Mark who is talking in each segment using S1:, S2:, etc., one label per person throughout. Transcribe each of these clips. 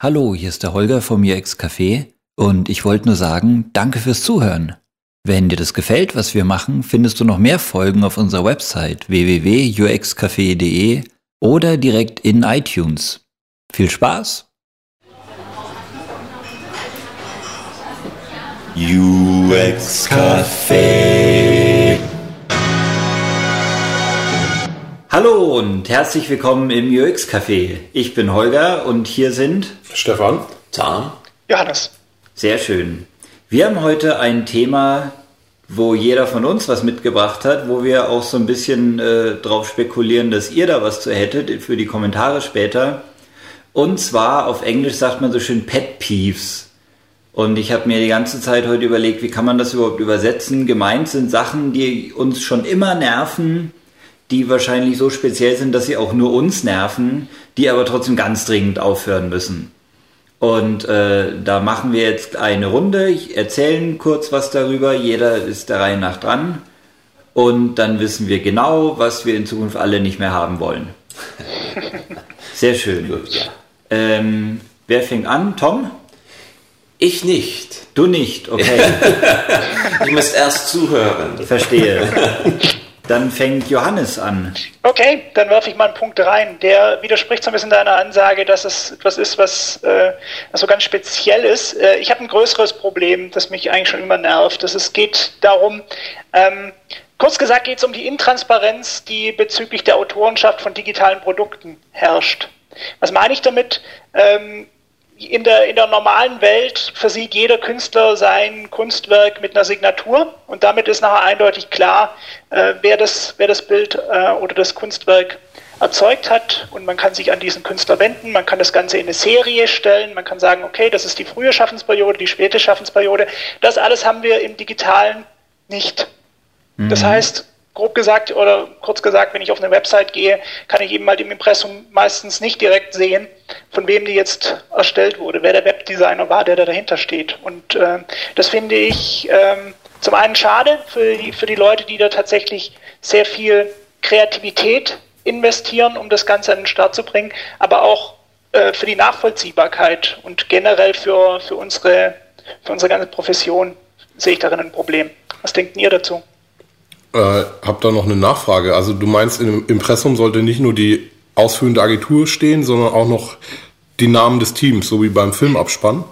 S1: Hallo, hier ist der Holger vom UX Café und ich wollte nur sagen, danke fürs Zuhören. Wenn dir das gefällt, was wir machen, findest du noch mehr Folgen auf unserer Website www.uxcafé.de oder direkt in iTunes. Viel Spaß!
S2: UX Café.
S1: Hallo und herzlich willkommen im UX Café. Ich bin Holger und hier sind
S3: Stefan.
S2: Tom.
S4: Johannes.
S1: Sehr schön. Wir haben heute ein Thema, wo jeder von uns was mitgebracht hat, wo wir auch so ein bisschen äh, drauf spekulieren, dass ihr da was zu hättet für die Kommentare später. Und zwar auf Englisch sagt man so schön Pet Peeves. Und ich habe mir die ganze Zeit heute überlegt, wie kann man das überhaupt übersetzen? Gemeint sind Sachen, die uns schon immer nerven, die wahrscheinlich so speziell sind, dass sie auch nur uns nerven, die aber trotzdem ganz dringend aufhören müssen. Und äh, da machen wir jetzt eine Runde. Ich erzähle kurz was darüber. Jeder ist der Reihe nach dran. Und dann wissen wir genau, was wir in Zukunft alle nicht mehr haben wollen. Sehr schön.
S2: Gut, ja.
S1: Ähm, wer fängt an? Tom?
S2: Ich nicht.
S1: Du nicht, okay.
S2: Ich muss erst zuhören.
S1: Verstehe. Dann fängt Johannes an.
S4: Okay, dann werfe ich mal einen Punkt rein. Der widerspricht so ein bisschen deiner Ansage, dass es etwas ist, was, äh, so ganz speziell ist. Äh, ich habe ein größeres Problem, das mich eigentlich schon immer nervt. Das es geht darum, ähm, kurz gesagt geht es um die Intransparenz, die bezüglich der Autorenschaft von digitalen Produkten herrscht. Was meine ich damit? Ähm, in der, in der normalen Welt versieht jeder Künstler sein Kunstwerk mit einer Signatur und damit ist nachher eindeutig klar, äh, wer, das, wer das Bild äh, oder das Kunstwerk erzeugt hat und man kann sich an diesen Künstler wenden, man kann das Ganze in eine Serie stellen, man kann sagen, okay, das ist die frühe Schaffensperiode, die späte Schaffensperiode. Das alles haben wir im digitalen nicht. Das heißt, grob gesagt oder kurz gesagt, wenn ich auf eine Website gehe, kann ich eben mal im Impressum meistens nicht direkt sehen, von wem die jetzt erstellt wurde, wer der Webdesigner war, der da dahinter steht. Und äh, das finde ich ähm, zum einen schade für die, für die Leute, die da tatsächlich sehr viel Kreativität investieren, um das Ganze an den Start zu bringen, aber auch äh, für die Nachvollziehbarkeit und generell für, für, unsere, für unsere ganze Profession sehe ich darin ein Problem. Was denkt ihr dazu?
S3: Äh, hab da noch eine Nachfrage. Also du meinst, im Impressum sollte nicht nur die ausführende Agentur stehen, sondern auch noch die Namen des Teams, so wie beim Filmabspann?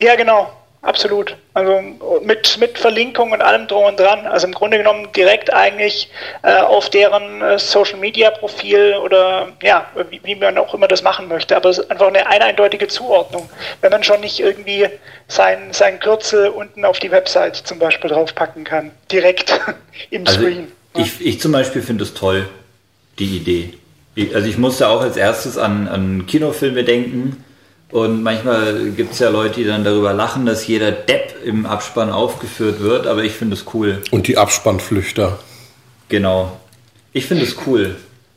S4: Ja, genau, absolut. Also mit, mit Verlinkung und allem drum und dran. Also im Grunde genommen direkt eigentlich äh, auf deren äh, Social Media Profil oder ja, wie, wie man auch immer das machen möchte. Aber es ist einfach eine, eine eindeutige Zuordnung. Wenn man schon nicht irgendwie sein, sein Kürzel unten auf die Website zum Beispiel draufpacken kann. Direkt im
S1: Also
S4: Screen.
S1: ich, ich zum Beispiel finde es toll, die Idee. Ich, also ich musste auch als erstes an, an Kinofilme denken und manchmal gibt es ja Leute, die dann darüber lachen, dass jeder Depp im Abspann aufgeführt wird, aber ich finde es cool.
S3: Und die Abspannflüchter.
S1: Genau. Ich finde es cool.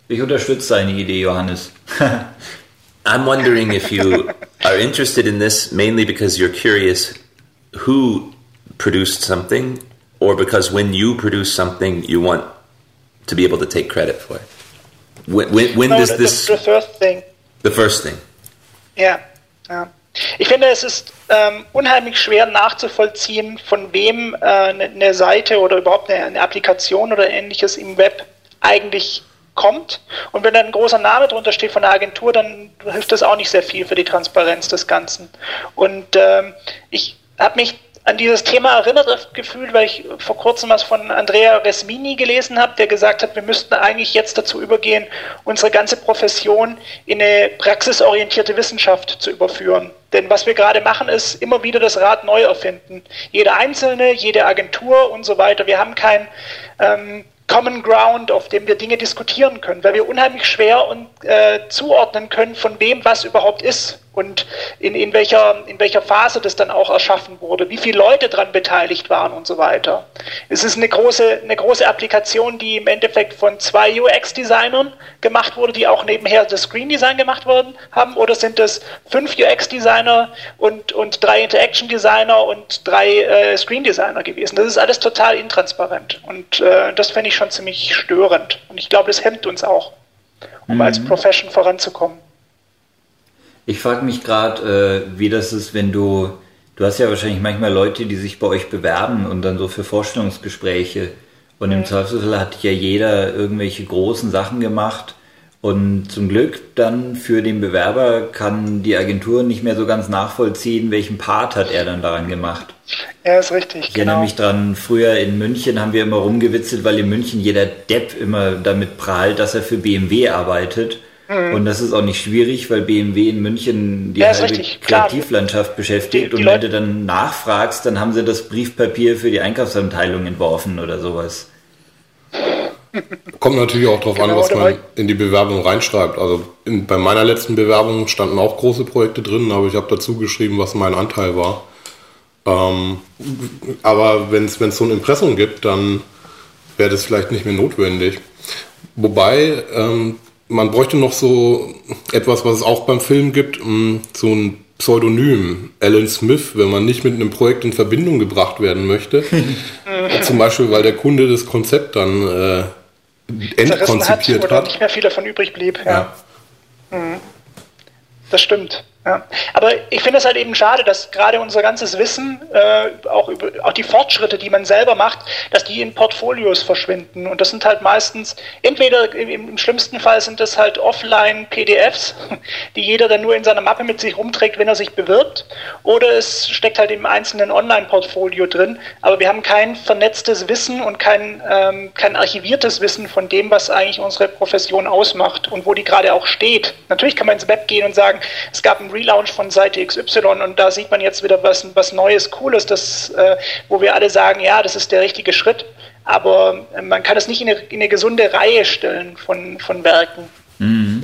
S1: Ich unterstütze deine Idee, Johannes.
S2: I'm wondering if you are interested in this mainly because you're curious who produced something or because when you produce something you want to be able to take credit for it. When, when, when
S4: No,
S2: does
S4: the,
S2: this,
S4: the first thing.
S2: the first thing?
S4: Ja, ja. Ich finde, es ist ähm, unheimlich schwer nachzuvollziehen, von wem äh, eine, Seite oder überhaupt eine, eine Applikation oder ähnliches im Web eigentlich kommt. Und wenn da ein großer Name drunter steht von der Agentur, dann hilft das auch nicht sehr viel für die Transparenz des Ganzen. Und ähm, ich habe mich an dieses Thema erinnert gefühlt, weil ich vor kurzem was von Andrea Resmini gelesen habe, der gesagt hat, wir müssten eigentlich jetzt dazu übergehen, unsere ganze Profession in eine praxisorientierte Wissenschaft zu überführen. Denn was wir gerade machen, ist immer wieder das Rad neu erfinden. Jede Einzelne, jede Agentur und so weiter. Wir haben kein ähm, Common Ground, auf dem wir Dinge diskutieren können, weil wir unheimlich schwer und, äh, zuordnen können, von wem was überhaupt ist und in, in, welcher, in welcher Phase das dann auch erschaffen wurde, wie viele Leute daran beteiligt waren und so weiter. Es ist eine große, eine große Applikation, die im Endeffekt von zwei UX-Designern gemacht wurde, die auch nebenher das Screen-Design gemacht worden haben, oder sind es fünf UX-Designer und, und drei Interaction-Designer und drei äh, Screen-Designer gewesen? Das ist alles total intransparent und äh, das fände ich schon ziemlich störend und ich glaube, das hemmt uns auch, um als Profession voranzukommen.
S1: Ich frage mich gerade, äh, wie das ist, wenn du, du hast ja wahrscheinlich manchmal Leute, die sich bei euch bewerben und dann so für Vorstellungsgespräche. Und im Zweifelsfall hat ja jeder irgendwelche großen Sachen gemacht. Und zum Glück dann für den Bewerber kann die Agentur nicht mehr so ganz nachvollziehen, welchen Part hat er dann daran gemacht.
S4: Ja, ist richtig.
S1: Ich genau. erinnere mich dran, früher in München haben wir immer rumgewitzelt, weil in München jeder Depp immer damit prahlt, dass er für BMW arbeitet. Mhm. Und das ist auch nicht schwierig, weil BMW in München die
S4: ja,
S1: halbe Kreativlandschaft beschäftigt. Die, die und wenn du dann nachfragst, dann haben sie das Briefpapier für die Einkaufsabteilung entworfen oder sowas.
S3: Kommt natürlich auch darauf genau, an, was man in die Bewerbung reinschreibt. Also in, bei meiner letzten Bewerbung standen auch große Projekte drin, aber ich habe dazu geschrieben, was mein Anteil war. Ähm, aber wenn es so ein Impressum gibt, dann wäre das vielleicht nicht mehr notwendig. Wobei ähm, man bräuchte noch so etwas, was es auch beim Film gibt, um, so ein Pseudonym, Alan Smith, wenn man nicht mit einem Projekt in Verbindung gebracht werden möchte. Zum Beispiel, weil der Kunde das Konzept dann äh, entkonzipiert hat,
S4: oder hat. nicht mehr viel davon übrig blieb. Ja. ja. Mhm. Das stimmt. Ja. Aber ich finde es halt eben schade, dass gerade unser ganzes Wissen, äh, auch, über, auch die Fortschritte, die man selber macht, dass die in Portfolios verschwinden. Und das sind halt meistens, entweder im, im schlimmsten Fall sind das halt Offline-PDFs, die jeder dann nur in seiner Mappe mit sich rumträgt, wenn er sich bewirbt, oder es steckt halt im einzelnen Online-Portfolio drin. Aber wir haben kein vernetztes Wissen und kein, ähm, kein archiviertes Wissen von dem, was eigentlich unsere Profession ausmacht und wo die gerade auch steht. Natürlich kann man ins Web gehen und sagen, es gab ein Relaunch von Seite XY und da sieht man jetzt wieder was, was Neues, Cooles, das, äh, wo wir alle sagen, ja, das ist der richtige Schritt. Aber äh, man kann es nicht in eine, in eine, gesunde Reihe stellen von, von Werken.
S2: Mm.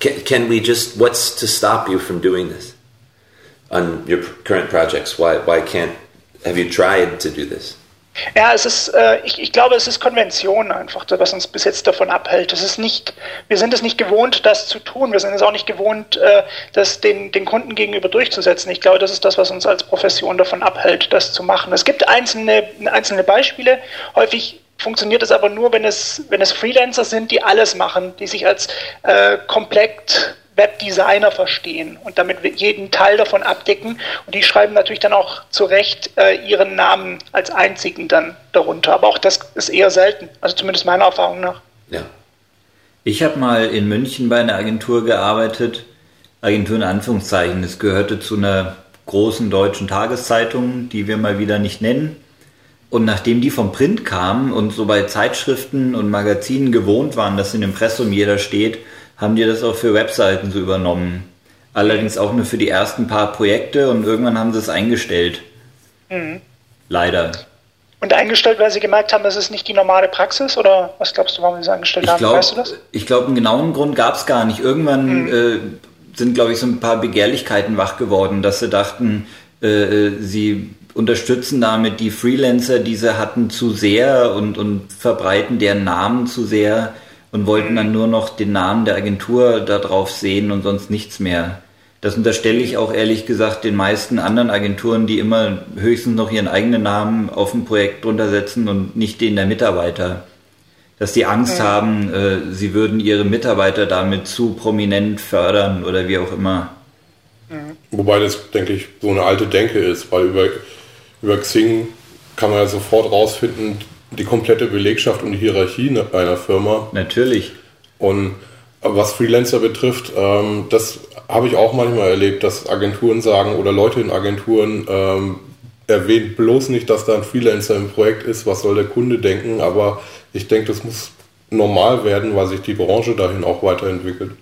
S2: Can, can we just, what's to stop you from doing this on your current projects? Why, why can't, have you tried to do this?
S4: Ja, es ist, äh, ich, ich glaube, es ist Konvention einfach, was uns bis jetzt davon abhält. Es ist nicht, wir sind es nicht gewohnt, das zu tun. Wir sind es auch nicht gewohnt, äh, das den, den Kunden gegenüber durchzusetzen. Ich glaube, das ist das, was uns als Profession davon abhält, das zu machen. Es gibt einzelne, einzelne Beispiele. Häufig funktioniert es aber nur, wenn es, wenn es Freelancer sind, die alles machen, die sich als äh, komplett Webdesigner verstehen und damit jeden Teil davon abdecken. Und die schreiben natürlich dann auch zu Recht äh, ihren Namen als einzigen dann darunter. Aber auch das ist eher selten, also zumindest meiner Erfahrung nach.
S1: Ja. Ich habe mal in München bei einer Agentur gearbeitet, Agentur in Anführungszeichen. Es gehörte zu einer großen deutschen Tageszeitung, die wir mal wieder nicht nennen. Und nachdem die vom Print kamen und so bei Zeitschriften und Magazinen gewohnt waren, dass in dem Impressum jeder steht, haben die das auch für Webseiten so übernommen. Allerdings auch nur für die ersten paar Projekte und irgendwann haben sie es eingestellt. Mhm. Leider.
S4: Und eingestellt, weil sie gemerkt haben, das ist nicht die normale Praxis? Oder was glaubst du, warum sie es eingestellt
S1: ich
S4: haben?
S1: Glaub, weißt du das? Ich glaube, einen genauen Grund gab es gar nicht. Irgendwann mhm. äh, sind, glaube ich, so ein paar Begehrlichkeiten wach geworden, dass sie dachten, äh, äh, sie unterstützen damit die Freelancer, die sie hatten, zu sehr und, und verbreiten deren Namen zu sehr und wollten dann nur noch den Namen der Agentur da drauf sehen und sonst nichts mehr. Das unterstelle ich auch ehrlich gesagt den meisten anderen Agenturen, die immer höchstens noch ihren eigenen Namen auf ein Projekt drunter setzen und nicht den der Mitarbeiter. Dass die Angst ja. haben, äh, sie würden ihre Mitarbeiter damit zu prominent fördern oder wie auch immer.
S3: Wobei das, denke ich, so eine alte Denke ist, weil über, über Xing kann man ja sofort rausfinden, die komplette Belegschaft und die Hierarchie einer Firma.
S1: Natürlich.
S3: Und was Freelancer betrifft, ähm, das habe ich auch manchmal erlebt, dass Agenturen sagen oder Leute in Agenturen ähm, erwähnt bloß nicht, dass da ein Freelancer im Projekt ist, was soll der Kunde denken, aber ich denke, das muss normal werden, weil sich die Branche dahin auch weiterentwickelt.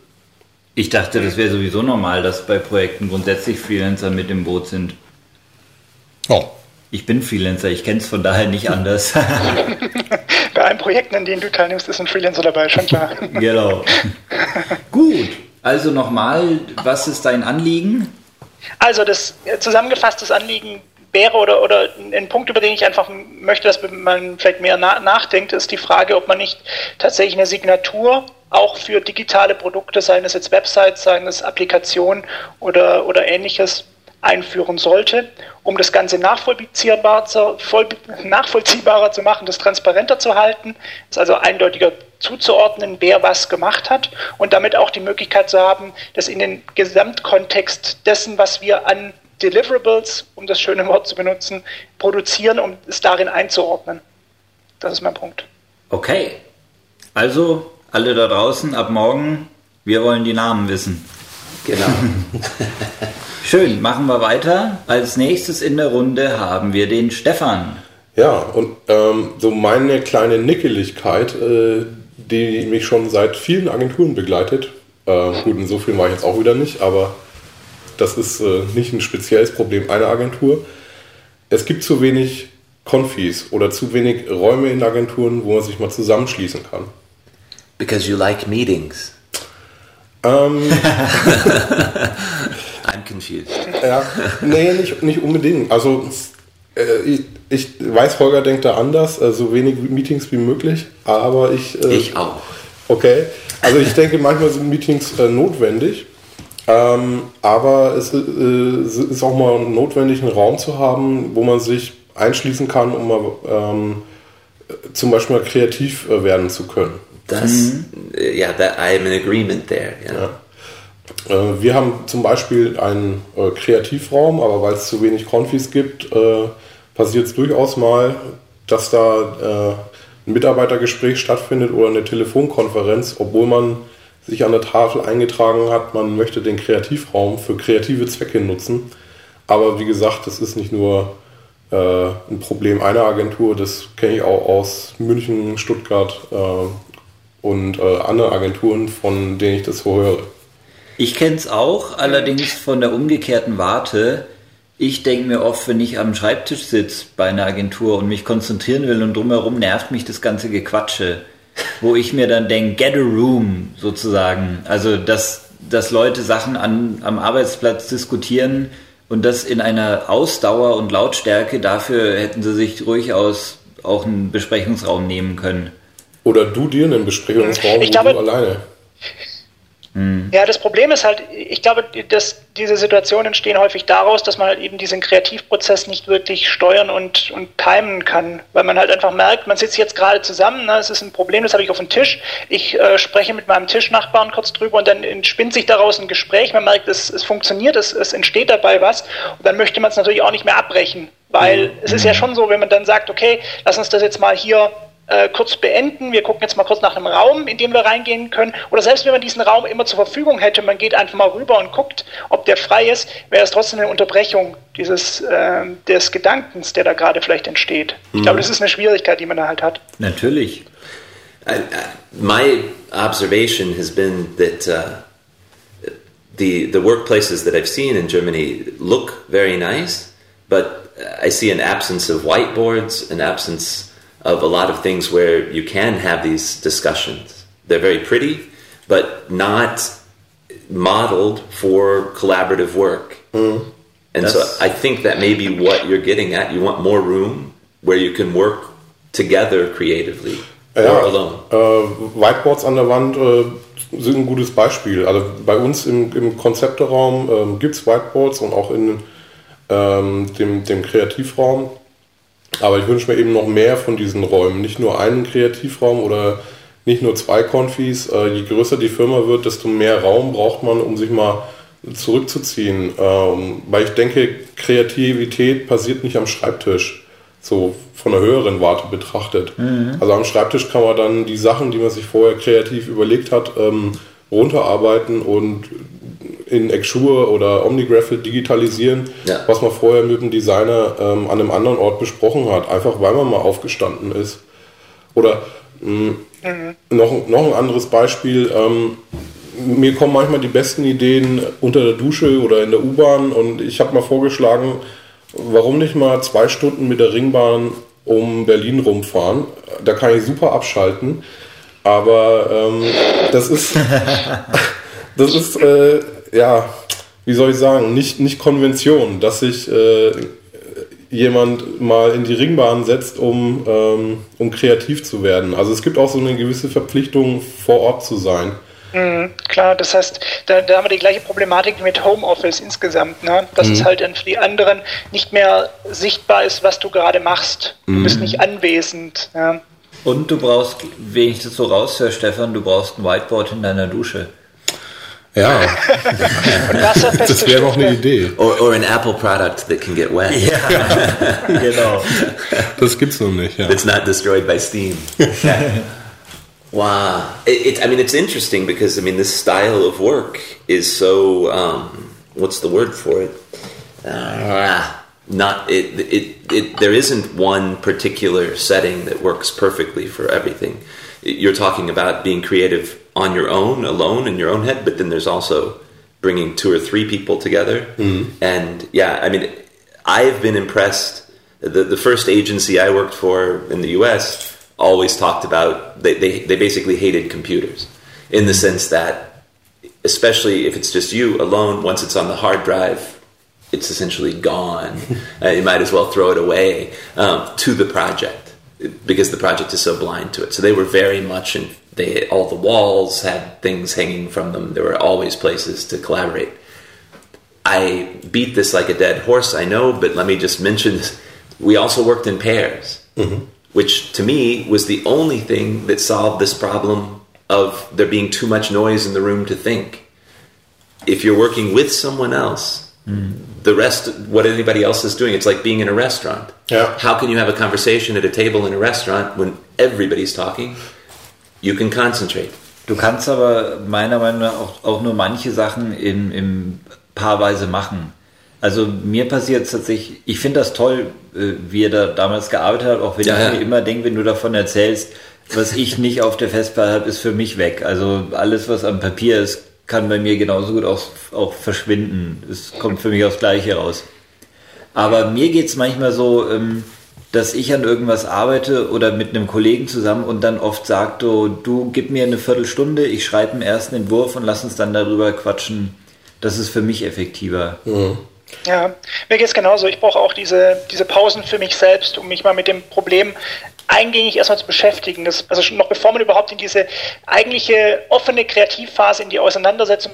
S1: Ich dachte, das wäre sowieso normal, dass bei Projekten grundsätzlich Freelancer mit im Boot sind.
S3: Oh.
S1: Ich bin Freelancer, ich kenne es von daher nicht anders.
S4: Bei allen Projekten, in denen du teilnimmst, ist ein Freelancer dabei, schon klar.
S1: genau. Gut, also nochmal, was ist dein Anliegen?
S4: Also das zusammengefasste Anliegen wäre oder, oder ein Punkt, über den ich einfach möchte, dass man vielleicht mehr na nachdenkt, ist die Frage, ob man nicht tatsächlich eine Signatur auch für digitale Produkte, seien es jetzt Websites, seien es Applikationen oder, oder ähnliches, einführen sollte, um das Ganze nachvollziehbarer zu, voll, nachvollziehbarer zu machen, das transparenter zu halten, es also eindeutiger zuzuordnen, wer was gemacht hat und damit auch die Möglichkeit zu haben, das in den Gesamtkontext dessen, was wir an Deliverables, um das schöne Wort zu benutzen, produzieren, um es darin einzuordnen. Das ist mein Punkt.
S1: Okay. Also, alle da draußen, ab morgen, wir wollen die Namen wissen.
S2: Genau.
S1: Schön, machen wir weiter. Als nächstes in der Runde haben wir den Stefan.
S3: Ja, und ähm, so meine kleine Nickeligkeit, äh, die mich schon seit vielen Agenturen begleitet. Äh, gut, in so viel war ich jetzt auch wieder nicht, aber das ist äh, nicht ein spezielles Problem einer Agentur. Es gibt zu wenig Konfis oder zu wenig Räume in Agenturen, wo man sich mal zusammenschließen kann.
S2: Because you like meetings.
S3: Ähm,
S2: I'm confused.
S3: ja, nee, nicht, nicht unbedingt. Also äh, ich, ich weiß, Holger denkt da anders, äh, so wenig Meetings wie möglich, aber ich... Äh,
S2: Ich auch.
S3: Okay, also ich denke, manchmal sind Meetings äh, notwendig, ähm, aber es äh, ist auch mal notwendig, einen Raum zu haben, wo man sich einschließen kann, um mal ähm, zum Beispiel mal kreativ äh, werden zu können.
S2: Das, yeah, that I'm in agreement there. Yeah.
S3: Ja. Äh, wir haben zum Beispiel einen äh, Kreativraum, aber weil es zu wenig Konfis gibt, äh, passiert es durchaus mal, dass da äh, ein Mitarbeitergespräch stattfindet oder eine Telefonkonferenz, obwohl man sich an der Tafel eingetragen hat, man möchte den Kreativraum für kreative Zwecke nutzen. Aber wie gesagt, das ist nicht nur äh, ein Problem einer Agentur, das kenne ich auch aus München, Stuttgart äh, und äh, anderen Agenturen, von denen ich das so höre.
S1: Ich kenne es auch, allerdings von der umgekehrten Warte. Ich denke mir oft, wenn ich am Schreibtisch sitze bei einer Agentur und mich konzentrieren will und drumherum nervt mich das ganze Gequatsche, wo ich mir dann denke, get a room sozusagen. Also, dass, dass Leute Sachen an, am Arbeitsplatz diskutieren und das in einer Ausdauer und Lautstärke, dafür hätten sie sich durchaus auch einen Besprechungsraum nehmen können.
S3: Oder du dir einen Besprechungsraum,
S4: Ich
S3: wo
S4: glaube-
S3: du alleine.
S4: Ja, das Problem ist halt, ich glaube, dass diese Situationen entstehen häufig daraus, dass man halt eben diesen Kreativprozess nicht wirklich steuern und, und timen kann, weil man halt einfach merkt, man sitzt jetzt gerade zusammen, ne, es ist ein Problem, das habe ich auf dem Tisch, ich äh, spreche mit meinem Tischnachbarn kurz drüber und dann entspinnt sich daraus ein Gespräch, man merkt, es, es funktioniert, es, es entsteht dabei was. Und dann möchte man es natürlich auch nicht mehr abbrechen, weil es ist ja schon so, wenn man dann sagt, okay, lass uns das jetzt mal hier äh, kurz beenden. Wir gucken jetzt mal kurz nach einem Raum, in den wir reingehen können. Oder selbst wenn man diesen Raum immer zur Verfügung hätte, man geht einfach mal rüber und guckt, ob der frei ist, wäre es trotzdem eine Unterbrechung dieses äh, des Gedankens, der da gerade vielleicht entsteht. Ich glaube, das ist eine Schwierigkeit, die man da halt hat.
S1: Natürlich.
S2: I, I, my observation has been that uh, the the workplaces that I've seen in Germany look very nice, but I see an absence of whiteboards, an absence of a lot of things where you can have these discussions. They're very pretty, but not modeled for collaborative work. Hmm. And
S1: That's-
S2: so I think that may be what you're getting at. You want more room where you can work together creatively or alone.
S3: Äh, Whiteboards an der Wand äh, sind ein gutes Beispiel. Also bei uns im, im Konzepteraum ähm, gibt es Whiteboards und auch in ähm, dem, dem Kreativraum. Aber ich wünsche mir eben noch mehr von diesen Räumen. Nicht nur einen Kreativraum oder nicht nur zwei Konfis. Äh, je größer die Firma wird, desto mehr Raum braucht man, um sich mal zurückzuziehen. Ähm, weil ich denke, Kreativität passiert nicht am Schreibtisch, so von der höheren Warte betrachtet. Also am Schreibtisch kann man dann die Sachen, die man sich vorher kreativ überlegt hat, ähm, runterarbeiten und in Exure oder OmniGraphit digitalisieren,
S2: Ja.
S3: was man vorher mit dem Designer ähm, an einem anderen Ort besprochen hat, einfach weil man mal aufgestanden ist. Oder mh, noch, noch ein anderes Beispiel, ähm, mir kommen manchmal die besten Ideen unter der Dusche oder in der U-Bahn und ich habe mal vorgeschlagen, warum nicht mal zwei Stunden mit der Ringbahn um Berlin rumfahren. Da kann ich super abschalten, aber ähm, das ist, das ist, äh, ja, wie soll ich sagen, nicht, nicht Konvention, dass sich äh, jemand mal in die Ringbahn setzt, um, ähm, um kreativ zu werden. Also es gibt auch so eine gewisse Verpflichtung, vor Ort zu sein.
S4: Klar, das heißt, da, da haben wir die gleiche Problematik wie mit Homeoffice insgesamt, ne? dass es halt dann für die anderen nicht mehr sichtbar ist, was du gerade machst. Du bist nicht anwesend. Ja?
S1: Und du brauchst, wenn ich das so raushöre, Stefan, du brauchst ein Whiteboard in deiner Dusche.
S3: Ja, das wäre noch eine Idee.
S2: Or, or an Apple product that can get wet.
S1: Ja, genau.
S3: Das gibt's noch nicht. Ja.
S2: It's not destroyed by steam. wow. It, it, I mean, it's interesting because, I mean, this style of work is so, um, what's the word for it? Uh, not, it, it, it, there isn't one particular setting that works perfectly for everything. You're talking about being creative on your own, alone in your own head, but then there's also bringing two or three people together. And yeah, I mean, I've been impressed. The, the first agency I worked for in the US always talked about, they, they, they basically hated computers in the sense that, especially if it's just you alone, once it's on the hard drive, it's essentially gone. uh, you might as well throw it away um, to the project because the project is so blind to it. So they were very much in. They all the walls had things hanging from them. There were always places to collaborate. I beat this like a dead horse, I know, but let me just mention this. We also worked in pairs, mm-hmm. which to me was the only thing that solved this problem of there being too much noise in the room to think. If you're working with someone else, mm. the rest, what anybody else is doing, it's like being in a restaurant.
S3: Yeah.
S2: How can you have a conversation at a table in a restaurant when everybody's talking? You can concentrate.
S1: Du kannst aber meiner Meinung nach auch, auch nur manche Sachen in, in paarweise machen. Also mir passiert es tatsächlich, ich finde das toll, äh, wie er da damals gearbeitet hat, auch wenn
S2: Ja,
S1: ich
S2: ja.
S1: mir immer denke, wenn du davon erzählst, was ich nicht auf der Festplatte habe, ist für mich weg. Also alles, was am Papier ist, kann bei mir genauso gut auch, auch verschwinden. Es kommt für mich aufs Gleiche raus. Aber mir geht es manchmal so, ähm, dass ich an irgendwas arbeite oder mit einem Kollegen zusammen und dann oft sagt, so, du gib mir eine Viertelstunde, ich schreibe einen ersten Entwurf und lass uns dann darüber quatschen. Das ist für mich effektiver.
S4: Ja, mir geht es genauso. Ich brauche auch diese, diese Pausen für mich selbst, um mich mal mit dem Problem eingängig erstmal zu beschäftigen. Das, also schon noch bevor man überhaupt in diese eigentliche offene Kreativphase, in die Auseinandersetzung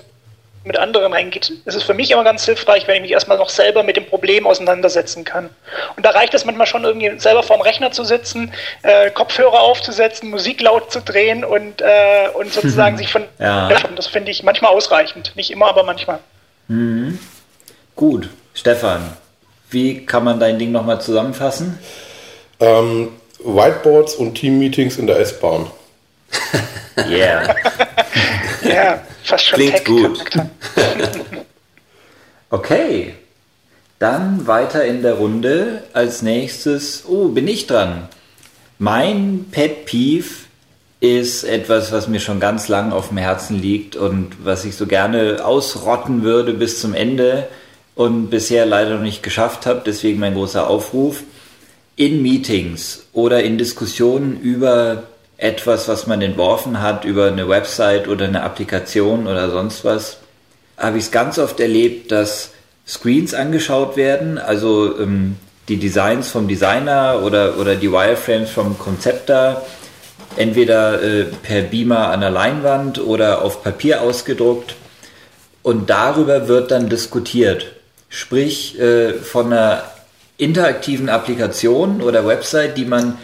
S4: mit anderen reingeht, ist es für mich immer ganz hilfreich, wenn ich mich erstmal noch selber mit dem Problem auseinandersetzen kann. Und da reicht es manchmal schon irgendwie selber vorm Rechner zu sitzen, äh, Kopfhörer aufzusetzen, Musik laut zu drehen und, äh, und sozusagen sich von...
S1: Ja.
S4: Das finde ich manchmal ausreichend. Nicht immer, aber manchmal.
S1: Gut, Stefan, wie kann man dein Ding nochmal zusammenfassen?
S3: Ähm, Whiteboards und Teammeetings in der S-Bahn.
S1: Yeah.
S4: Ja, fast schon
S2: Klingt gut.
S1: Okay. Dann weiter in der Runde. Als nächstes, oh, bin ich dran. Mein Pet Peeve ist etwas, was mir schon ganz lang auf dem Herzen liegt und was ich so gerne ausrotten würde bis zum Ende und bisher leider noch nicht geschafft habe. Deswegen mein großer Aufruf. In Meetings oder in Diskussionen über etwas, was man entworfen hat, über eine Website oder eine Applikation oder sonst was, habe ich es ganz oft erlebt, dass Screens angeschaut werden, also ähm, die Designs vom Designer oder, oder die Wireframes vom Konzepter, entweder äh, per Beamer an der Leinwand oder auf Papier ausgedruckt. Und darüber wird dann diskutiert. Sprich, äh, von einer interaktiven Applikation oder Website, die man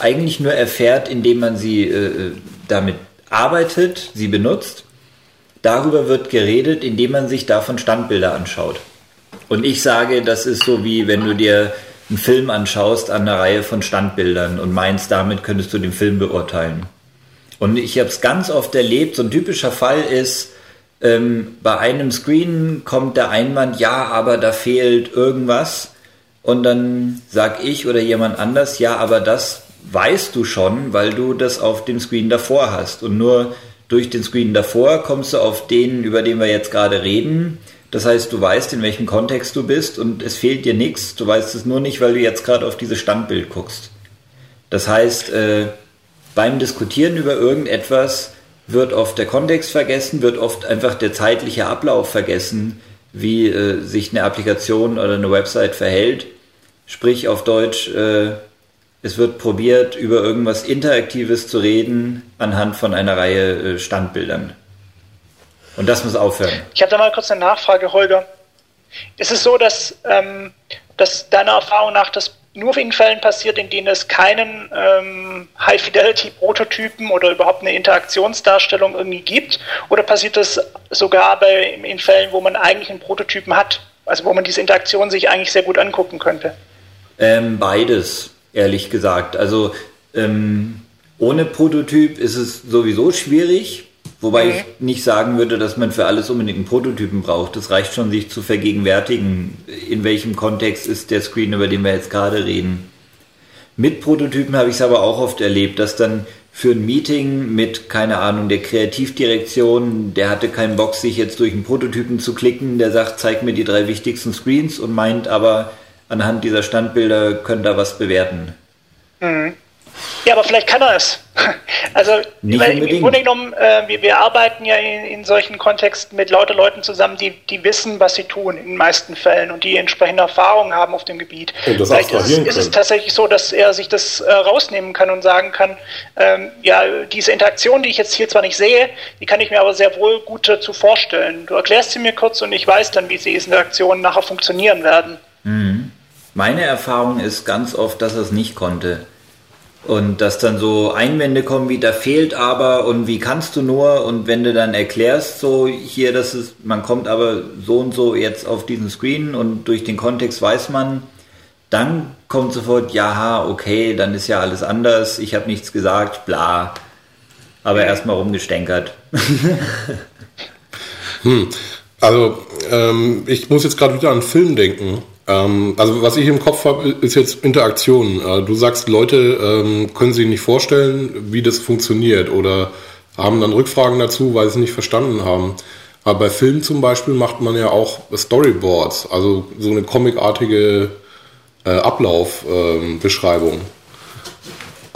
S1: eigentlich nur erfährt, indem man sie äh, damit arbeitet, sie benutzt. Darüber wird geredet, indem man sich davon Standbilder anschaut. Und ich sage, das ist so wie wenn du dir einen Film anschaust an einer Reihe von Standbildern und meinst, damit könntest du den Film beurteilen. Und ich habe es ganz oft erlebt, so ein typischer Fall ist, ähm, bei einem Screen kommt der Einwand, ja, aber da fehlt irgendwas. Und dann sag ich oder jemand anders, ja, aber das weißt du schon, weil du das auf dem Screen davor hast. Und nur durch den Screen davor kommst du auf den, über den wir jetzt gerade reden. Das heißt, du weißt, in welchem Kontext du bist und es fehlt dir nichts. Du weißt es nur nicht, weil du jetzt gerade auf dieses Standbild guckst. Das heißt, äh, beim Diskutieren über irgendetwas wird oft der Kontext vergessen, wird oft einfach der zeitliche Ablauf vergessen, wie äh, sich eine Applikation oder eine Website verhält. Sprich auf Deutsch, äh, es wird probiert, über irgendwas Interaktives zu reden anhand von einer Reihe äh, Standbildern. Und das muss aufhören.
S4: Ich habe da mal kurz eine Nachfrage, Holger. Ist es so, dass, ähm, dass deiner Erfahrung nach das nur in Fällen passiert, in denen es keinen ähm, High-Fidelity-Prototypen oder überhaupt eine Interaktionsdarstellung irgendwie gibt? Oder passiert das sogar bei, in Fällen, wo man eigentlich einen Prototypen hat? Also wo man diese Interaktion sich eigentlich sehr gut angucken könnte?
S1: Ähm, beides, ehrlich gesagt. Also ähm, ohne Prototyp ist es sowieso schwierig, Wobei mhm. ich nicht sagen würde, dass man für alles unbedingt einen Prototypen braucht. Es reicht schon, sich zu vergegenwärtigen, in welchem Kontext ist der Screen, über den wir jetzt gerade reden. Mit Prototypen habe ich es aber auch oft erlebt, dass dann für ein Meeting mit, keine Ahnung, der Kreativdirektion, der hatte keinen Bock, sich jetzt durch einen Prototypen zu klicken, der sagt, zeig mir die drei wichtigsten Screens und meint aber, anhand dieser Standbilder könnt ihr was bewerten.
S4: Mhm. Ja, aber vielleicht kann er es. Also weil im Grunde genommen, äh, wir, wir, arbeiten ja in, in, solchen Kontexten mit lauter Leuten zusammen, die, die wissen, was sie tun in den meisten Fällen und die entsprechende Erfahrungen haben auf dem Gebiet. Und das Vielleicht ist, ist es tatsächlich so, dass er sich das äh, rausnehmen kann und sagen kann, ähm, ja, diese Interaktion, die ich jetzt hier zwar nicht sehe, die kann ich mir aber sehr wohl gut dazu vorstellen. Du erklärst sie mir kurz und ich weiß dann, wie diese Interaktionen nachher funktionieren werden.
S1: Mhm. Meine Erfahrung ist ganz oft, dass er es nicht konnte und dass dann so Einwände kommen wie, da fehlt aber und wie kannst du nur und wenn du dann erklärst, so hier, dass es, man kommt aber so und so jetzt auf diesen Screen und durch den Kontext weiß man, dann kommt sofort, ja, okay, dann ist ja alles anders, ich habe nichts gesagt, bla. Aber erstmal rumgestänkert.
S3: hm. Also, ähm, ich muss jetzt gerade wieder an einen Film denken. Ähm, also was ich im Kopf habe, ist jetzt Interaktion. Äh, du sagst, Leute ähm, können sich nicht vorstellen, wie das funktioniert oder haben dann Rückfragen dazu, weil sie es nicht verstanden haben. Aber bei Filmen zum Beispiel macht man ja auch Storyboards, also so eine comicartige äh, Ablaufbeschreibung. Ähm,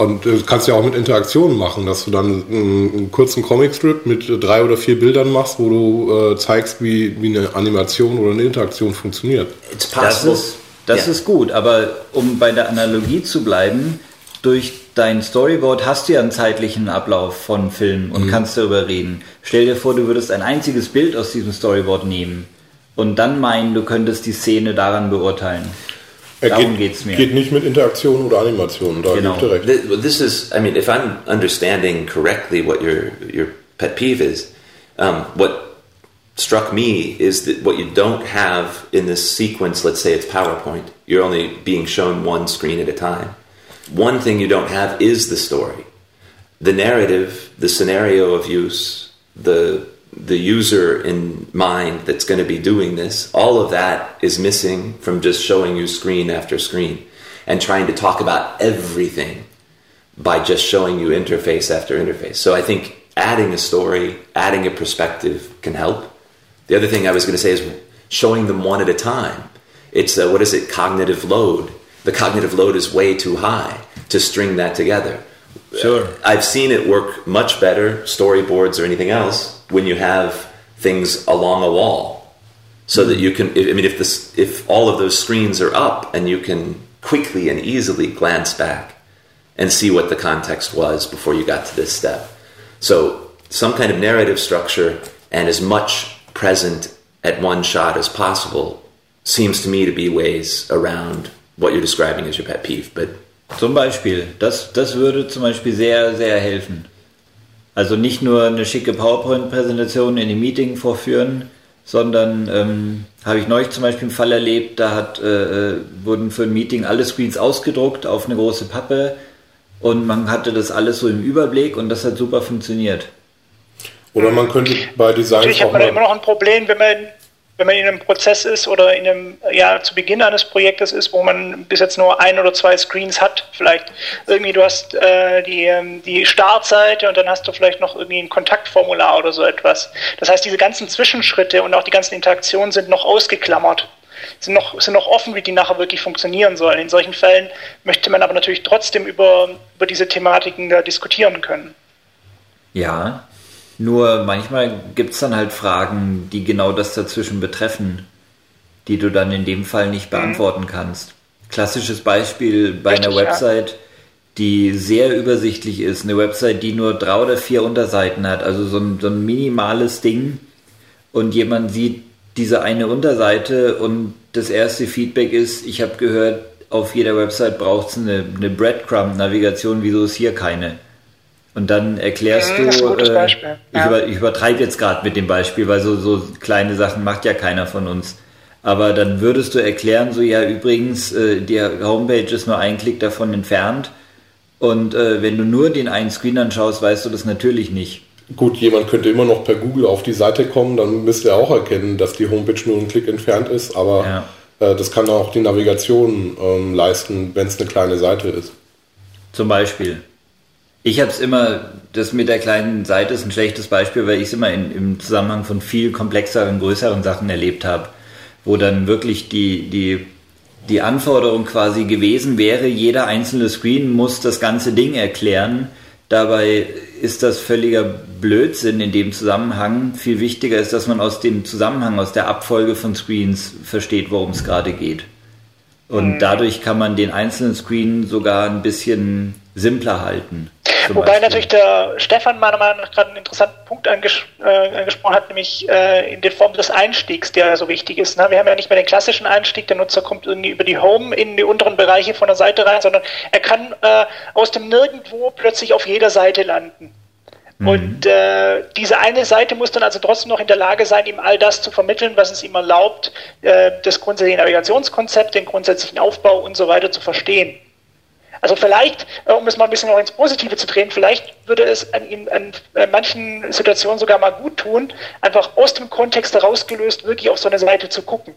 S3: und du kannst ja auch mit Interaktionen machen, dass du dann einen, einen kurzen Comicstrip mit drei oder vier Bildern machst, wo du äh, zeigst, wie, wie eine Animation oder eine Interaktion funktioniert.
S1: Das ist, das yeah. ist gut, aber um bei der Analogie zu bleiben, durch dein Storyboard hast du ja einen zeitlichen Ablauf von Filmen und mhm. kannst darüber reden. Stell dir vor, du würdest ein einziges Bild aus diesem Storyboard nehmen und dann meinen, du könntest die Szene daran beurteilen.
S3: Er Darum geht, geht's mir. geht nicht mit Interaktion oder Animation. Da genau.
S2: recht. This is, I mean, if I'm understanding correctly what your your pet peeve is, um, what struck me is that what you don't have in this sequence, let's say it's PowerPoint, you're only being shown one screen at a time. One thing you don't have is the story, the narrative, the scenario of use, the the user in mind that's going to be doing this, all of that is missing from just showing you screen after screen and trying to talk about everything by just showing you interface after interface. So I think adding a story, adding a perspective can help. The other thing I was going to say is showing them one at a time. It's a, what is it, cognitive load. The cognitive load is way too high to string that together.
S1: Sure.
S2: I've seen it work much better, storyboards or anything else, when you have things along a wall so that you can i mean if this if all of those screens are up and you can quickly and easily glance back and see what the context was before you got to this step so some kind of narrative structure and as much present at one shot as possible seems to me to be ways around what you're describing as your pet peeve but
S1: zum Beispiel das das würde zum Beispiel sehr sehr helfen Also nicht nur eine schicke PowerPoint-Präsentation in dem Meeting vorführen, sondern ähm, habe ich neulich zum Beispiel einen Fall erlebt, da hat, äh, äh, wurden für ein Meeting alle Screens ausgedruckt auf eine große Pappe und man hatte das alles so im Überblick und das hat super funktioniert.
S3: Oder man könnte bei Design.
S4: Natürlich hat man immer noch ein Problem, wenn man wenn man in einem Prozess ist oder in einem, ja, zu Beginn eines Projektes ist, wo man bis jetzt nur ein oder zwei Screens hat, vielleicht irgendwie du hast äh, die, ähm, die Startseite und dann hast du vielleicht noch irgendwie ein Kontaktformular oder so etwas. Das heißt, diese ganzen Zwischenschritte und auch die ganzen Interaktionen sind noch ausgeklammert. Sind noch, sind noch offen, wie die nachher wirklich funktionieren sollen. In solchen Fällen möchte man aber natürlich trotzdem über, über diese Thematiken da diskutieren können.
S1: Ja, nur manchmal gibt es dann halt Fragen, die genau das dazwischen betreffen, die du dann in dem Fall nicht mhm. beantworten kannst. Klassisches Beispiel bei Richtig, einer Website, die sehr übersichtlich ist, eine Website, die nur drei oder vier Unterseiten hat, also so ein, so ein minimales Ding und jemand sieht diese eine Unterseite und das erste Feedback ist, ich habe gehört, auf jeder Website braucht es eine, eine Breadcrumb-Navigation, wieso ist hier keine? Und dann erklärst
S4: Mhm,
S1: du, äh, ich,
S4: ja.
S1: über, ich übertreibe jetzt gerade mit dem Beispiel, weil so, so kleine Sachen macht ja keiner von uns. Aber dann würdest du erklären, so ja übrigens, äh, die Homepage ist nur ein Klick davon entfernt. Und äh, wenn du nur den einen Screen anschaust, weißt du das natürlich nicht.
S3: Gut, jemand könnte immer noch per Google auf die Seite kommen, dann müsste er auch erkennen, dass die Homepage nur einen Klick entfernt ist, aber
S1: Ja.
S3: äh, das kann auch die Navigation ähm, leisten, wenn es eine kleine Seite ist.
S1: Zum Beispiel. Ich habe es immer, das mit der kleinen Seite ist ein schlechtes Beispiel, weil ich es immer in, im Zusammenhang von viel komplexeren, größeren Sachen erlebt habe, wo dann wirklich die, die, die Anforderung quasi gewesen wäre, jeder einzelne Screen muss das ganze Ding erklären. Dabei ist das völliger Blödsinn in dem Zusammenhang. Viel wichtiger ist, dass man aus dem Zusammenhang, aus der Abfolge von Screens versteht, worum es gerade geht. Und dadurch kann man den einzelnen Screen sogar ein bisschen simpler halten.
S4: Wobei
S1: Beispiel.
S4: natürlich der Stefan meiner Meinung nach gerade einen interessanten Punkt anges äh, angesprochen hat, nämlich äh, in der Form des Einstiegs, der so wichtig ist. Ne? Wir haben ja nicht mehr den klassischen Einstieg, der Nutzer kommt irgendwie über die Home in die unteren Bereiche von der Seite rein, sondern er kann äh, aus dem Nirgendwo plötzlich auf jeder Seite landen. Und äh, diese eine Seite muss dann also trotzdem noch in der Lage sein, ihm all das zu vermitteln, was es ihm erlaubt, äh, das grundsätzliche Navigationskonzept, den grundsätzlichen Aufbau und so weiter zu verstehen. Also vielleicht, äh, um es mal ein bisschen noch ins Positive zu drehen, vielleicht würde es an, ihm, an äh, manchen Situationen sogar mal gut tun, einfach aus dem Kontext herausgelöst wirklich auf so eine Seite zu gucken.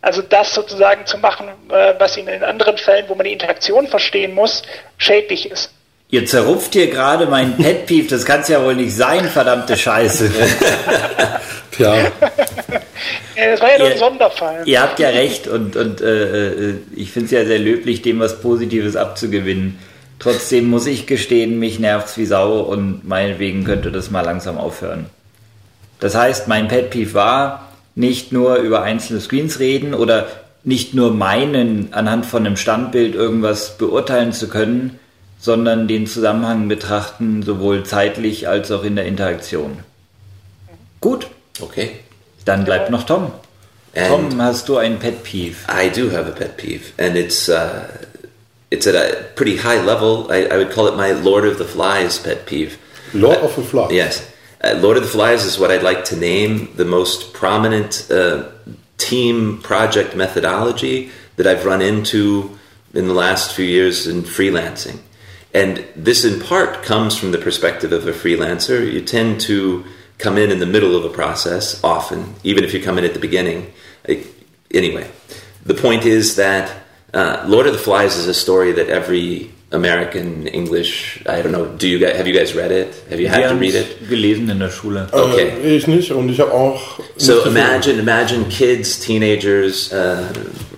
S4: Also das sozusagen zu machen, äh, was in, in anderen Fällen, wo man die Interaktion verstehen muss, schädlich ist.
S1: Ihr zerrupft hier gerade mein Pet Peeve, das kann's ja wohl nicht sein, verdammte Scheiße.
S3: Ja,
S4: Das war ja nur ein
S1: Ihr-
S4: Sonderfall.
S1: Ihr habt ja recht und, und äh, äh, ich finde es ja sehr löblich, dem was Positives abzugewinnen. Trotzdem muss ich gestehen, mich nervt's wie Sau und meinetwegen könnte das mal langsam aufhören. Das heißt, mein Pet Peeve war, nicht nur über einzelne Screens reden oder nicht nur meinen, anhand von einem Standbild irgendwas beurteilen zu können, sondern den Zusammenhang betrachten, sowohl zeitlich als auch in der Interaktion. Gut,
S2: Okay.
S1: dann bleibt noch Tom.
S2: And
S1: Tom, hast du ein Pet Peeve?
S2: I do have a pet peeve, and it's uh, it's at a pretty high level. I, I would call it my Lord of the Flies pet peeve.
S3: Lord of the Flies.
S2: Yes. Uh, Lord of the Flies is what I'd like to name the most prominent uh, team project methodology that I've run into in the last few years in freelancing. And this, in part, comes from the perspective of a freelancer. You tend to come in in the middle of a process, often, even if you come in at the beginning. Like, Anyway, the point is that uh, Lord of the Flies is a story that every American English, I don't know, do you guys, have you guys read it? Have you had to read it?
S1: gelesen in der Schule.
S2: Okay.
S3: Äh, ich nicht und ich habe auch.
S2: So imagine, imagine kids, teenagers, uh,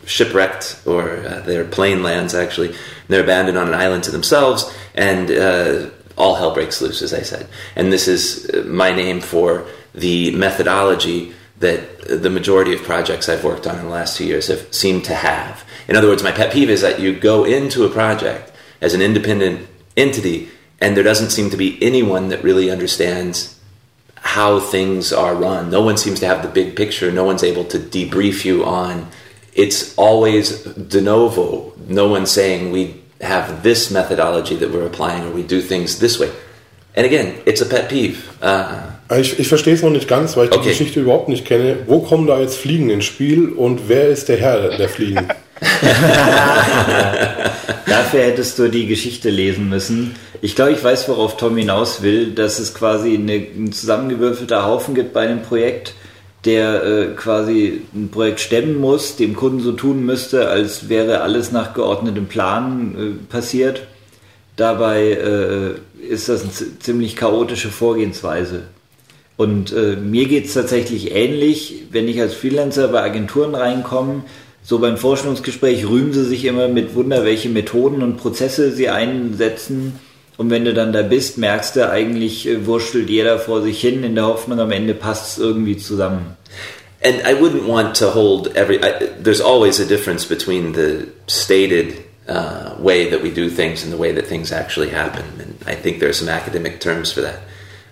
S2: shipwrecked, or uh, their plane lands actually. And they're abandoned on an island to themselves, and uh, all hell breaks loose, as I said. And this is uh, my name for the methodology that the majority of projects I've worked on in the last two years have seemed to have. In other words, my pet peeve is that you go into a project as an independent entity, and there doesn't seem to be anyone that really understands how things are run. No one seems to have the big picture. No one's able to debrief you on. It's always de novo. No one's saying we have this methodology that we're applying or we do things this way. And again, it's a pet peeve. Uh,
S3: Ich, ich verstehe es noch nicht ganz, weil ich
S2: Okay.
S3: die Geschichte überhaupt nicht kenne. Wo kommen da jetzt Fliegen ins Spiel und wer ist der Herr der Fliegen?
S1: Dafür hättest du die Geschichte lesen müssen. Ich glaube, ich weiß, worauf Tom hinaus will, dass es quasi eine, ein zusammengewürfelter Haufen gibt bei einem Projekt, der äh, quasi ein Projekt stemmen muss, dem Kunden so tun müsste, als wäre alles nach geordnetem Plan äh, passiert. Dabei äh, ist das eine ziemlich chaotische Vorgehensweise. Und äh, mir geht es tatsächlich ähnlich, wenn ich als Freelancer bei Agenturen reinkomme. So beim Vorstellungsgespräch rühmen sie sich immer mit Wunder, welche Methoden und Prozesse sie einsetzen. Und wenn du dann da bist, merkst du, eigentlich äh, wurschtelt jeder vor sich hin, in der Hoffnung, am Ende passt es irgendwie zusammen.
S2: and I wouldn't want to hold every. I, there's always a difference between the stated uh, way that we do things and the way that things actually happen. And I think there are some academic terms for that.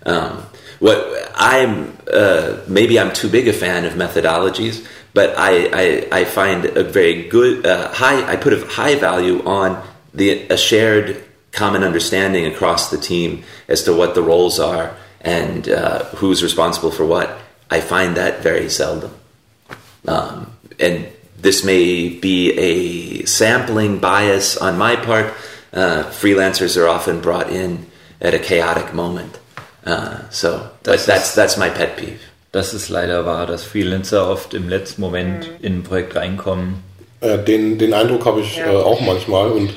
S2: Um, what I'm uh, maybe I'm too big a fan of methodologies, but I, I, I find a very good uh, high. I put a high value on the a shared common understanding across the team as to what the roles are and uh, who's responsible for what. I find that very seldom, um, and this may be a sampling bias on my part. Uh, freelancers are often brought in at a chaotic moment, uh, so
S1: Das
S2: that's
S1: ist-
S2: that's my pet peeve.
S1: Das ist leider wahr, dass Freelancer oft im letzten Moment in ein Projekt reinkommen.
S3: Äh, den, den Eindruck habe ich
S4: Ja.
S3: äh, auch manchmal und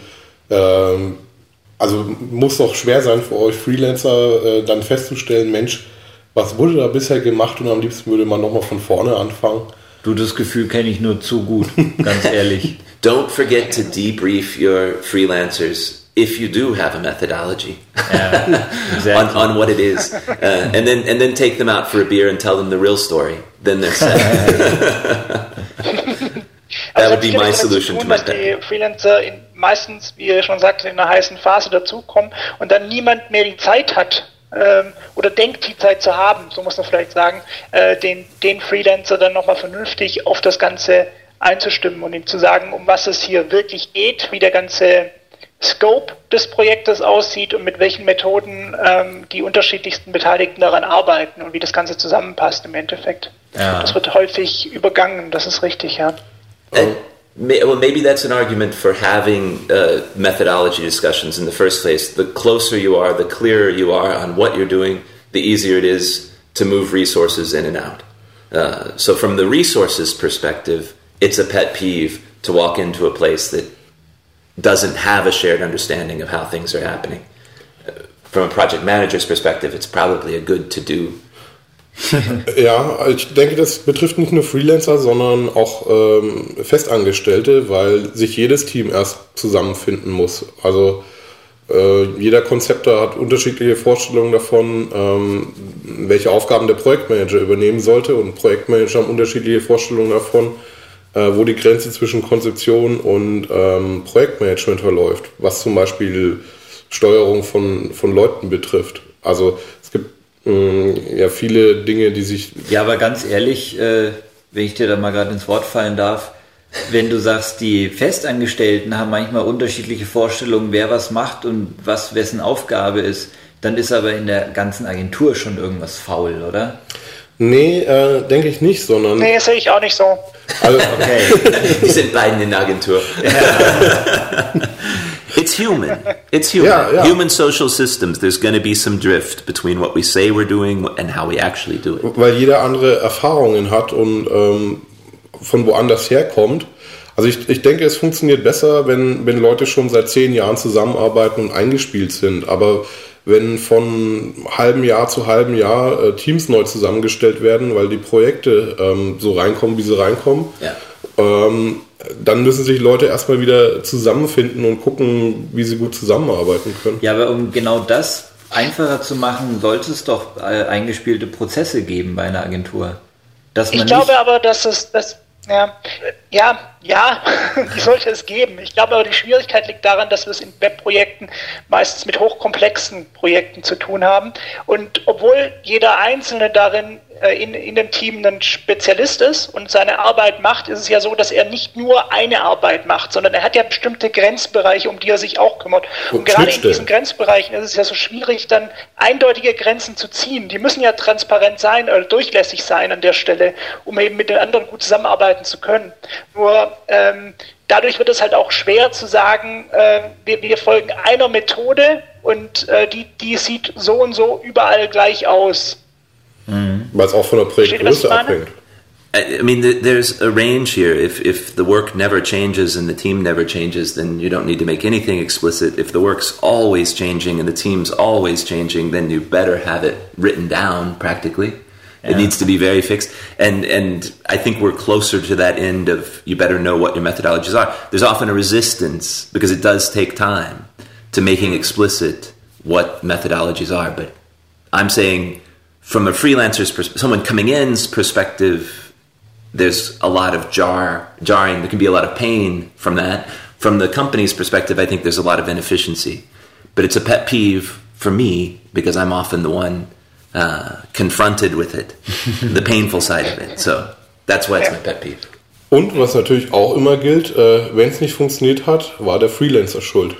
S3: ähm, also muss doch schwer sein für euch Freelancer äh, dann festzustellen, Mensch, was wurde da bisher gemacht und am liebsten würde man nochmal von vorne anfangen.
S1: Du, das Gefühl kenne ich nur zu gut, ganz ehrlich.
S2: Don't forget to debrief your freelancers if you do have a methodology
S1: Ja,
S2: on,
S1: exactly.
S2: on what it is, uh, and then and then take them out for a beer and tell them the real story. Then they're set.
S4: Also
S2: would be my solution to my pet
S4: Freelancer in, meistens, wie ihr schon sagte, in einer heißen Phase dazukommen und dann niemand mehr die Zeit hat ähm, oder denkt, die Zeit zu haben, so muss man vielleicht sagen, äh, den, den Freelancer dann nochmal vernünftig auf das Ganze einzustimmen und ihm zu sagen, um was es hier wirklich geht, wie der ganze Scope des Projektes aussieht und mit welchen Methoden ähm, die unterschiedlichsten Beteiligten daran arbeiten und wie das Ganze zusammenpasst im Endeffekt.
S1: Ja.
S4: Das wird häufig übergangen, das ist richtig, ja.
S2: And may, well, maybe that's an argument for having uh, methodology discussions in the first place. The closer you are, the clearer you are on what you're doing, the easier it is to move resources in and out. Uh, so, from the resources perspective, it's a pet peeve to walk into a place that doesn't have a shared understanding of how things are happening. Uh, From a project manager's perspective, it's probably a good to do.
S3: Ja, ich denke, das betrifft nicht nur Freelancer, sondern auch ähm, Festangestellte, weil sich jedes Team erst zusammenfinden muss. Also äh, jeder Konzepter hat unterschiedliche Vorstellungen davon, ähm, welche Aufgaben der Projektmanager übernehmen sollte und Projektmanager haben unterschiedliche Vorstellungen davon, äh, wo die Grenze zwischen Konzeption und ähm, Projektmanagement verläuft, was zum Beispiel Steuerung von, von Leuten betrifft. Also es gibt ja viele Dinge, die sich
S1: Ja, aber ganz ehrlich, äh, wenn ich dir da mal gerade ins Wort fallen darf, wenn du sagst, die Festangestellten haben manchmal unterschiedliche Vorstellungen, wer was macht und was wessen Aufgabe ist, dann ist aber in der ganzen Agentur schon irgendwas faul, oder?
S3: Nee, äh, denke ich nicht, sondern
S4: Nee, sehe ich auch nicht so.
S3: also,
S1: Okay.
S2: Die sind beiden in der Agentur. it's human. It's human.
S3: Yeah, yeah.
S2: Human social systems. There's going to be some drift between what we say we're doing and how we actually do it.
S3: weil jeder andere Erfahrungen hat und ähm, von woanders herkommt. Also ich, ich denke, es funktioniert besser, wenn, wenn Leute schon seit zehn Jahren zusammenarbeiten und eingespielt sind. Aber wenn von halbem Jahr zu halbem Jahr äh, Teams neu zusammengestellt werden, weil die Projekte ähm, so reinkommen, wie sie reinkommen,
S2: Ja.
S3: Ähm, dann müssen sich Leute erstmal wieder zusammenfinden und gucken, wie sie gut zusammenarbeiten können.
S1: Ja, aber um genau das einfacher zu machen, sollte es doch äh, eingespielte Prozesse geben bei einer Agentur. Dass man
S4: Ich glaube aber, dass es, das, ja, ja, ja, die sollte es geben. Ich glaube aber, die Schwierigkeit liegt daran, dass wir es in Webprojekten meistens mit hochkomplexen Projekten zu tun haben. Und obwohl jeder Einzelne darin in, in dem Team ein Spezialist ist und seine Arbeit macht, ist es ja so, dass er nicht nur eine Arbeit macht, sondern er hat ja bestimmte Grenzbereiche, um die er sich auch kümmert. Und,
S3: Und
S4: gerade in diesen Grenzbereichen ist es ja so schwierig, dann eindeutige Grenzen zu ziehen. Die müssen ja transparent sein oder durchlässig sein an der Stelle, um eben mit den anderen gut zusammenarbeiten zu können. Nur ähm, dadurch wird es halt auch schwer zu sagen, äh, wir, wir folgen einer Methode und äh, die, die sieht so und so überall gleich aus.
S3: Weil es auch von der
S4: Versteht ihr, was ich
S3: Projektgröße abhängt.
S2: I I mean, there's a range here. If if the work never changes and the team never changes, then you don't need to make anything explicit. If the work's always changing and the team's always changing, then you better have it written down. Practically, it needs to be very fixed. And and I think we're closer to that end of you better know what your methodologies are. There's often a resistance because it does take time to making explicit what methodologies are. But I'm saying, from a freelancer's perspective, someone coming in's perspective there's a lot of jar jarring there can be a lot of pain from that from the company's perspective i think there's a lot of inefficiency but it's a pet peeve for me because i'm often the one uh, confronted with it the painful side of it so That's why it's my pet peeve.
S3: Und was natürlich auch immer gilt, äh, wenn es nicht funktioniert hat, war der Freelancer schuld.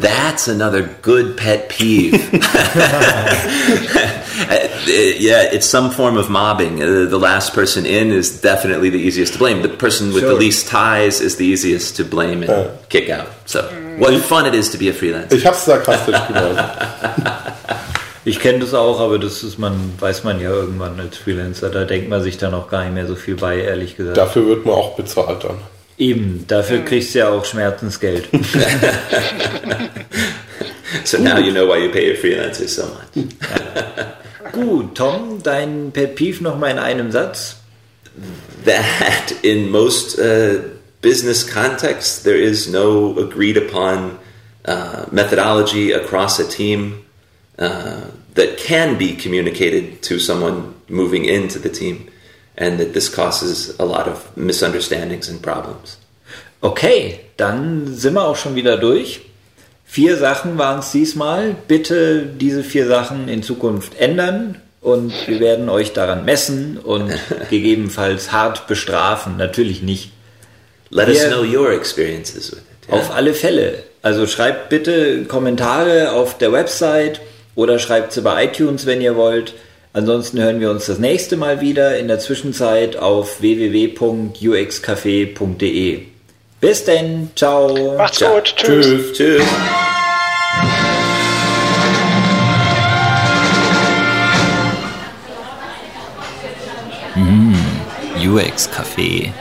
S2: That's another good pet peeve. Uh, yeah, it's some form of mobbing. Uh, the last person in is definitely the easiest to blame. The person with the
S3: Sure.
S2: least ties is the easiest to blame and
S3: Uh.
S2: kick out. So, what fun it is to be a freelancer.
S3: Ich hab's sarkastisch gemeint.
S1: Ich kenne das auch, aber das ist man, weiß man ja irgendwann als Freelancer. Da denkt man sich dann auch gar nicht mehr so viel bei, ehrlich gesagt.
S3: Dafür wird man auch bezahlt dann.
S1: Eben, dafür kriegst du ja auch Schmerzensgeld.
S2: So now you know why you pay your freelancers so much.
S1: Gut, Tom, dein Pet Peeve nochmal in einem Satz.
S2: that in most uh, business contexts there is no agreed upon uh, methodology across a team uh, that can be communicated to someone moving into the team and that this causes a lot of misunderstandings and problems
S1: Okay, dann sind wir auch schon wieder durch. Vier Sachen waren es diesmal. Bitte diese vier Sachen in Zukunft ändern und wir werden euch daran messen und gegebenenfalls hart bestrafen. Natürlich nicht.
S2: let us know your experiences with it?
S1: Auf alle Fälle. Also schreibt bitte Kommentare auf der Website oder schreibt sie bei iTunes, wenn ihr wollt. Ansonsten hören wir uns das nächste Mal wieder in der Zwischenzeit auf www.uxcafé.de. Bis denn, ciao.
S4: Macht's
S2: Ciao.
S4: gut. Tschüss.
S3: Tschüss.
S2: Tschüss.
S1: UX Café.